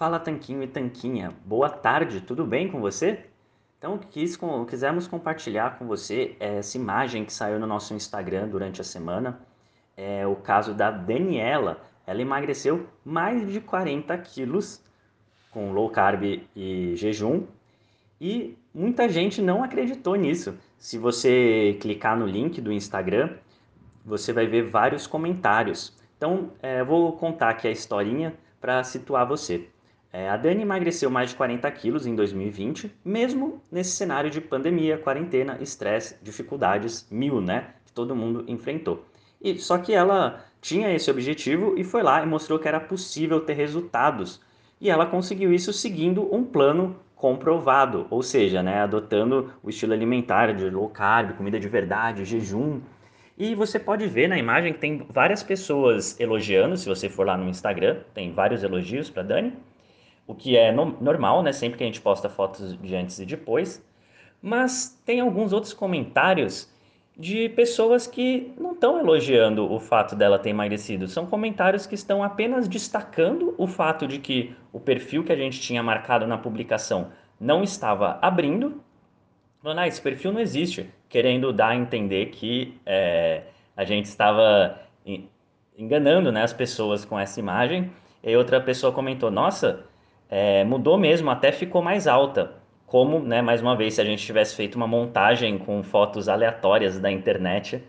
Fala Tanquinho e Tanquinha, boa tarde, tudo bem com você? Então, quis, com, quisemos compartilhar com você essa imagem que saiu no nosso Instagram durante a semana. É o caso da Daniela. Ela emagreceu mais de 40 quilos com low carb e jejum e muita gente não acreditou nisso. Se você clicar no link do Instagram, você vai ver vários comentários. Então, é, vou contar aqui a historinha para situar você. É, a Dani emagreceu mais de 40 quilos em 2020, mesmo nesse cenário de pandemia, quarentena, estresse, dificuldades mil, né? Que todo mundo enfrentou. E só que ela tinha esse objetivo e foi lá e mostrou que era possível ter resultados. E ela conseguiu isso seguindo um plano comprovado, ou seja, né, adotando o estilo alimentar de low carb, comida de verdade, jejum. E você pode ver na imagem que tem várias pessoas elogiando, se você for lá no Instagram, tem vários elogios para Dani o que é no, normal, né? Sempre que a gente posta fotos de antes e depois. Mas tem alguns outros comentários de pessoas que não estão elogiando o fato dela ter emagrecido. São comentários que estão apenas destacando o fato de que o perfil que a gente tinha marcado na publicação não estava abrindo. Falando, ah, esse perfil não existe, querendo dar a entender que é, a gente estava enganando né, as pessoas com essa imagem. E outra pessoa comentou: Nossa, é, mudou mesmo, até ficou mais alta. Como, né, mais uma vez, se a gente tivesse feito uma montagem com fotos aleatórias da internet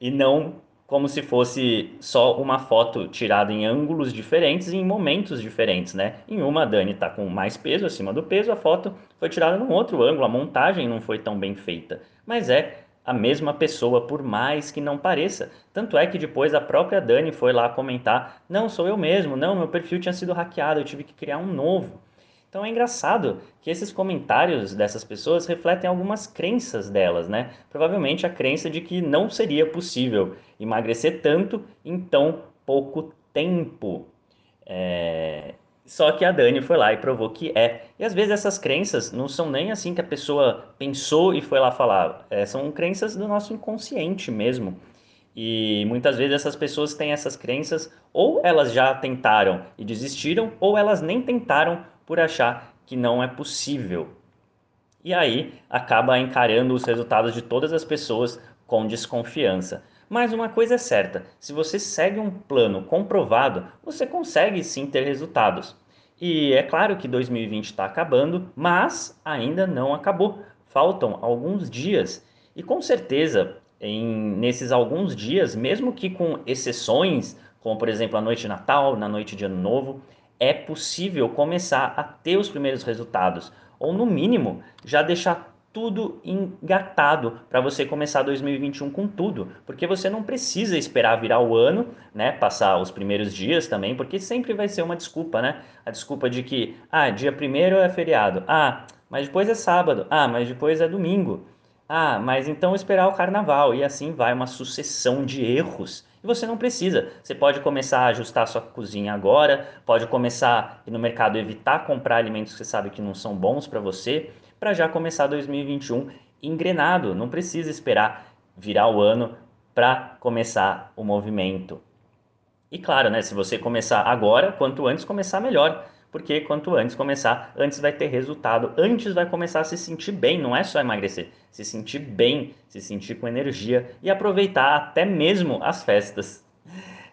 e não como se fosse só uma foto tirada em ângulos diferentes e em momentos diferentes, né? Em uma, a Dani está com mais peso acima do peso, a foto foi tirada num outro ângulo, a montagem não foi tão bem feita. Mas é a mesma pessoa, por mais que não pareça. Tanto é que depois a própria Dani foi lá comentar: não, sou eu mesmo, não, meu perfil tinha sido hackeado, eu tive que criar um novo. Então é engraçado que esses comentários dessas pessoas refletem algumas crenças delas, né? Provavelmente a crença de que não seria possível emagrecer tanto em tão pouco tempo. É... Só que a Dani foi lá e provou que é. E às vezes essas crenças não são nem assim que a pessoa pensou e foi lá falar. É, são crenças do nosso inconsciente mesmo. E muitas vezes essas pessoas têm essas crenças, ou elas já tentaram e desistiram, ou elas nem tentaram por achar que não é possível. E aí acaba encarando os resultados de todas as pessoas com desconfiança. Mas uma coisa é certa: se você segue um plano comprovado, você consegue sim ter resultados. E é claro que 2020 está acabando, mas ainda não acabou. Faltam alguns dias. E com certeza, em, nesses alguns dias, mesmo que com exceções, como por exemplo a noite de Natal, na noite de Ano Novo, é possível começar a ter os primeiros resultados. Ou no mínimo, já deixar tudo engatado para você começar 2021 com tudo, porque você não precisa esperar virar o ano, né, passar os primeiros dias também, porque sempre vai ser uma desculpa, né? A desculpa de que, ah, dia primeiro é feriado, ah, mas depois é sábado, ah, mas depois é domingo, ah, mas então esperar o carnaval, e assim vai uma sucessão de erros. E você não precisa. Você pode começar a ajustar a sua cozinha agora, pode começar no mercado evitar comprar alimentos que você sabe que não são bons para você para já começar 2021 engrenado. Não precisa esperar virar o ano para começar o movimento. E claro, né, se você começar agora, quanto antes começar melhor, porque quanto antes começar, antes vai ter resultado, antes vai começar a se sentir bem, não é só emagrecer, se sentir bem, se sentir com energia e aproveitar até mesmo as festas.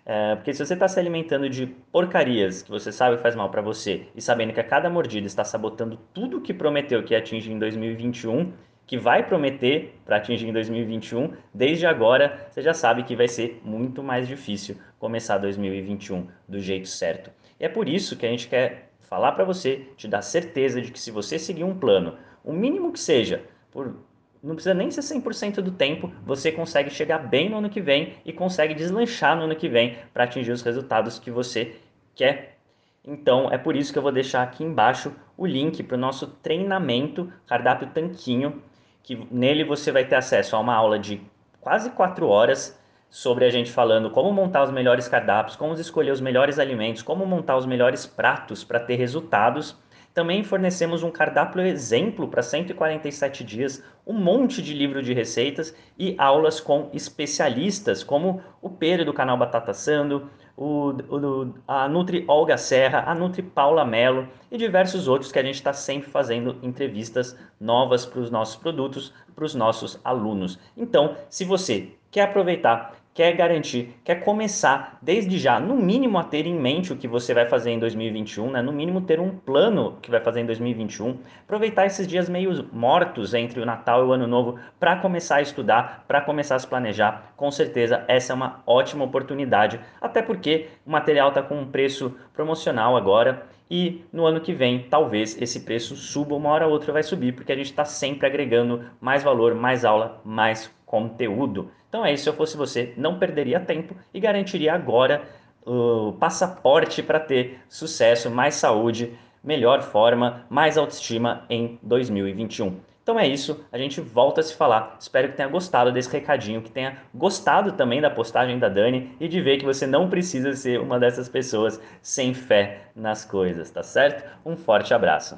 É, porque se você está se alimentando de porcarias que você sabe faz mal para você e sabendo que a cada mordida está sabotando tudo que prometeu que ia atingir em 2021, que vai prometer para atingir em 2021, desde agora você já sabe que vai ser muito mais difícil começar 2021 do jeito certo. E é por isso que a gente quer falar para você, te dar certeza de que se você seguir um plano, o mínimo que seja, por não precisa nem ser 100% do tempo, você consegue chegar bem no ano que vem e consegue deslanchar no ano que vem para atingir os resultados que você quer. Então, é por isso que eu vou deixar aqui embaixo o link para o nosso treinamento Cardápio Tanquinho, que nele você vai ter acesso a uma aula de quase 4 horas sobre a gente falando como montar os melhores cardápios, como escolher os melhores alimentos, como montar os melhores pratos para ter resultados também fornecemos um cardápio exemplo para 147 dias, um monte de livro de receitas e aulas com especialistas, como o Pedro do canal Batata Sando, o, o, a Nutri Olga Serra, a Nutri Paula Mello e diversos outros que a gente está sempre fazendo entrevistas novas para os nossos produtos, para os nossos alunos. Então, se você quer aproveitar quer garantir, quer começar desde já, no mínimo a ter em mente o que você vai fazer em 2021, né? no mínimo ter um plano que vai fazer em 2021, aproveitar esses dias meio mortos entre o Natal e o Ano Novo para começar a estudar, para começar a se planejar, com certeza essa é uma ótima oportunidade, até porque o material está com um preço promocional agora e no ano que vem talvez esse preço suba, uma hora ou outra vai subir, porque a gente está sempre agregando mais valor, mais aula, mais conteúdo. Então é isso, se eu fosse você, não perderia tempo e garantiria agora o passaporte para ter sucesso, mais saúde, melhor forma, mais autoestima em 2021. Então é isso, a gente volta a se falar. Espero que tenha gostado desse recadinho, que tenha gostado também da postagem da Dani e de ver que você não precisa ser uma dessas pessoas sem fé nas coisas, tá certo? Um forte abraço.